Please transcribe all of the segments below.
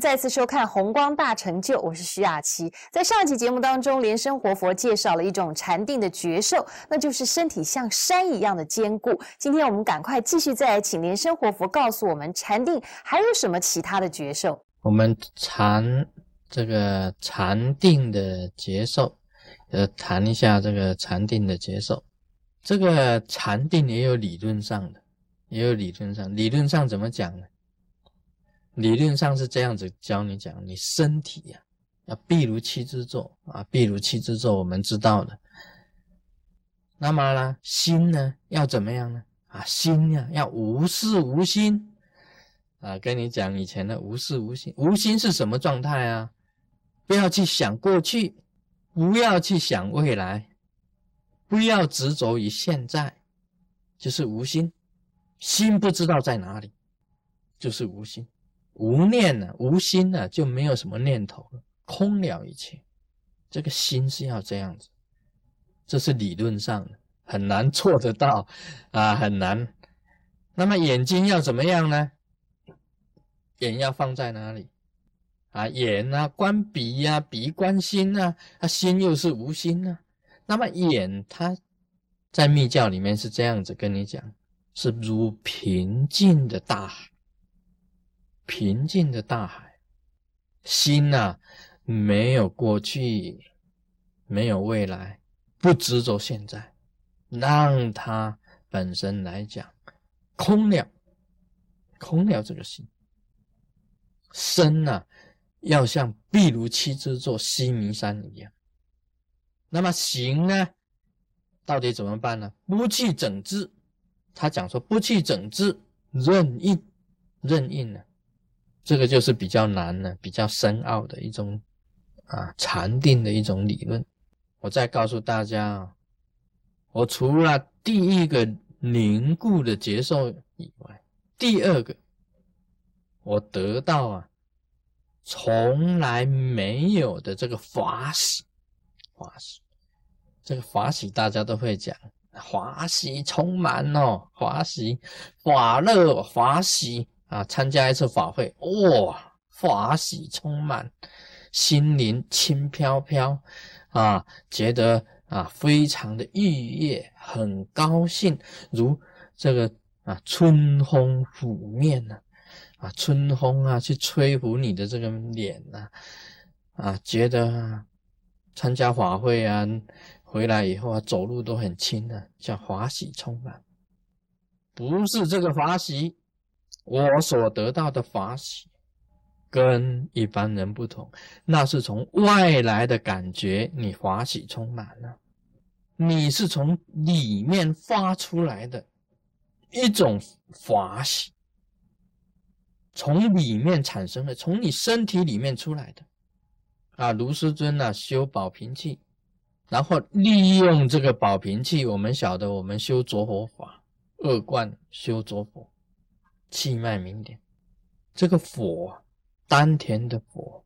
再次收看《红光大成就》，我是徐雅琪。在上一期节目当中，莲生活佛介绍了一种禅定的觉受，那就是身体像山一样的坚固。今天我们赶快继续再来请莲生活佛告诉我们，禅定还有什么其他的觉受？我们禅这个禅定的觉受，呃，谈一下这个禅定的觉受。这个禅定也有理论上的，也有理论上，理论上怎么讲呢？理论上是这样子教你讲，你身体呀要闭如七之坐啊，闭如七之坐，我们知道的。那么呢，心呢要怎么样呢？啊，心呀要无事无心啊，跟你讲以前的无事无心，无心是什么状态啊？不要去想过去，不要去想未来，不要执着于现在，就是无心，心不知道在哪里，就是无心。无念呢，无心呢，就没有什么念头了，空了一切。这个心是要这样子，这是理论上的，很难做得到啊，很难。那么眼睛要怎么样呢？眼要放在哪里？啊，眼啊，观鼻呀，鼻观心啊，啊，心又是无心啊。那么眼，它在密教里面是这样子跟你讲，是如平静的大海。平静的大海，心呐，没有过去，没有未来，不执着现在，让它本身来讲空了，空了这个心。身呐，要像壁如七之座西明山一样。那么行呢，到底怎么办呢？不去整治，他讲说不去整治，任印，任印呢？这个就是比较难的、比较深奥的一种啊禅定的一种理论。我再告诉大家啊，我除了第一个凝固的接受以外，第二个我得到啊从来没有的这个法喜，法喜，这个法喜大家都会讲，法喜充满哦，法喜，法乐，法喜。啊，参加一次法会，哇，法喜充满，心灵轻飘飘，啊，觉得啊非常的愉悦，很高兴，如这个啊春风拂面呢，啊春风啊去吹拂你的这个脸呐，啊觉得参加法会啊回来以后啊走路都很轻的，叫法喜充满，不是这个法喜。我所得到的法喜跟一般人不同，那是从外来的感觉，你法喜充满了，你是从里面发出来的一种法喜，从里面产生的，从你身体里面出来的啊。卢师尊呢，修宝瓶器，然后利用这个宝瓶器，我们晓得，我们修着火法，恶观修着火。气脉明点，这个火，丹田的火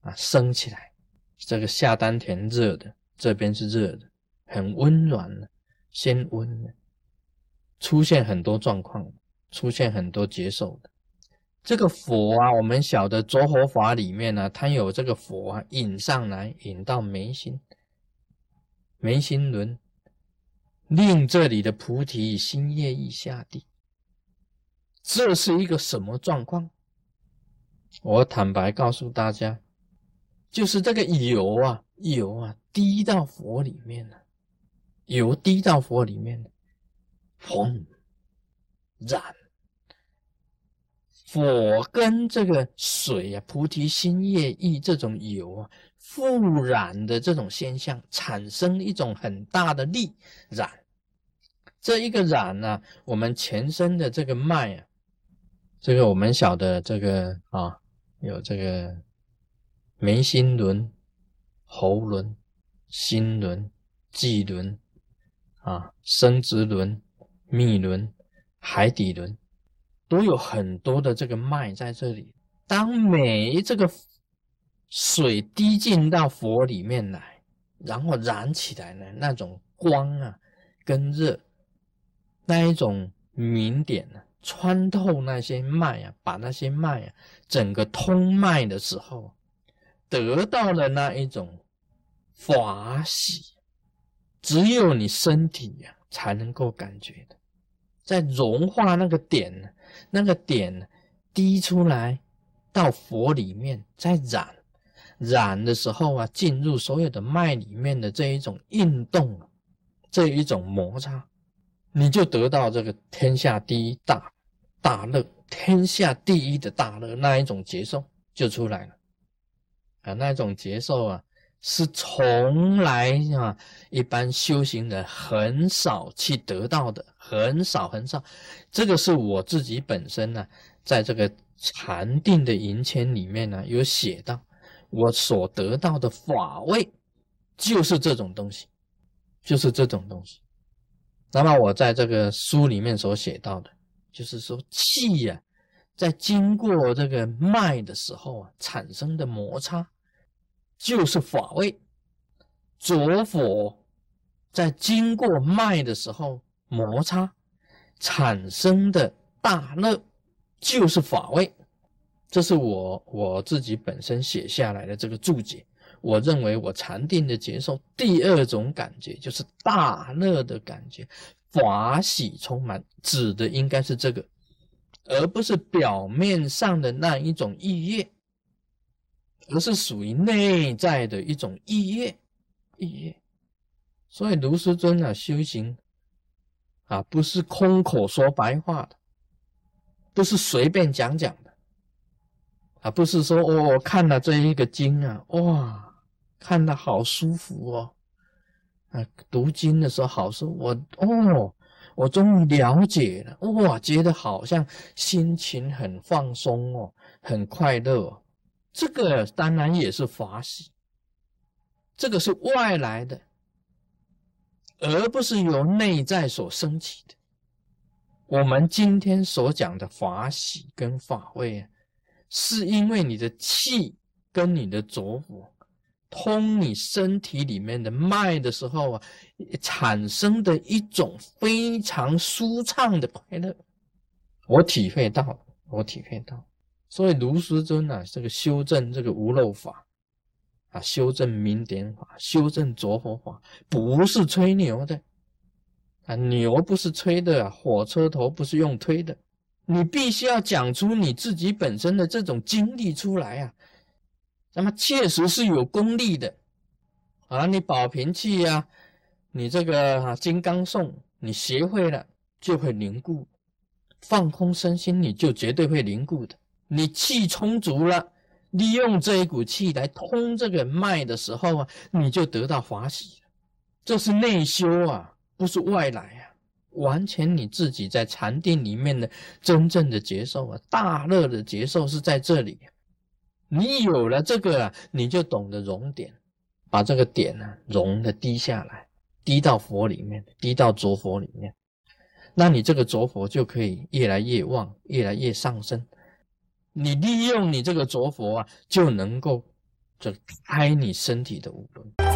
啊，升起来，这个下丹田热的，这边是热的，很温暖的，先温的，出现很多状况，出现很多接受的。这个火啊，我们晓得着火法里面呢，它有这个火啊，引上来，引到眉心，眉心轮，令这里的菩提心业意下地。这是一个什么状况？我坦白告诉大家，就是这个油啊，油啊，滴到佛里面了，油滴到佛里面了，红染火跟这个水啊，菩提心液意这种油啊，复染的这种现象，产生一种很大的力染。这一个染呢，我们全身的这个脉啊。这个我们晓得，这个啊，有这个眉心轮、喉轮、心轮、际轮啊、生殖轮、密轮、海底轮，都有很多的这个脉在这里。当每这个水滴进到佛里面来，然后燃起来呢，那种光啊，跟热，那一种明点呢。穿透那些脉啊，把那些脉啊整个通脉的时候，得到了那一种法喜，只有你身体呀才能够感觉的，在融化那个点，那个点滴出来到佛里面，在染染的时候啊，进入所有的脉里面的这一种运动，这一种摩擦。你就得到这个天下第一大大乐，天下第一的大乐那一种接受就出来了啊！那种接受啊，是从来啊一般修行人很少去得到的，很少很少。这个是我自己本身呢，在这个禅定的银签里面呢有写到，我所得到的法位就是这种东西，就是这种东西。那么我在这个书里面所写到的，就是说气呀，在经过这个脉的时候啊，产生的摩擦，就是法位；浊火在经过脉的时候摩擦产生的大热，就是法位。这是我我自己本身写下来的这个注解。我认为我禅定的接受第二种感觉就是大乐的感觉，法喜充满，指的应该是这个，而不是表面上的那一种意业，而是属于内在的一种意业，意业。所以卢师尊啊，修行啊，不是空口说白话的，不是随便讲讲的，啊，不是说哦，我看了这一个经啊，哇。看的好舒服哦，啊，读经的时候好舒服，我哦，我终于了解了，哇，觉得好像心情很放松哦，很快乐，这个当然也是法喜，这个是外来的，而不是由内在所升起的。我们今天所讲的法喜跟法味啊，是因为你的气跟你的着火。通你身体里面的脉的时候啊，产生的一种非常舒畅的快乐，我体会到，我体会到。所以卢师尊啊，这个修正这个无漏法啊，修正明点法，修正着火法，不是吹牛的啊，牛不是吹的，火车头不是用推的，你必须要讲出你自己本身的这种经历出来啊。那么确实是有功力的，啊，你保平气呀，你这个啊金刚颂，你学会了就会凝固，放空身心，你就绝对会凝固的。你气充足了，利用这一股气来通这个脉的时候啊，你就得到法喜。这是内修啊，不是外来啊，完全你自己在禅定里面的真正的接受啊，大乐的接受是在这里。你有了这个，你就懂得融点，把这个点呢融的滴下来，滴到佛里面，滴到浊佛里面，那你这个浊佛就可以越来越旺，越来越上升。你利用你这个浊佛啊，就能够这开你身体的五轮。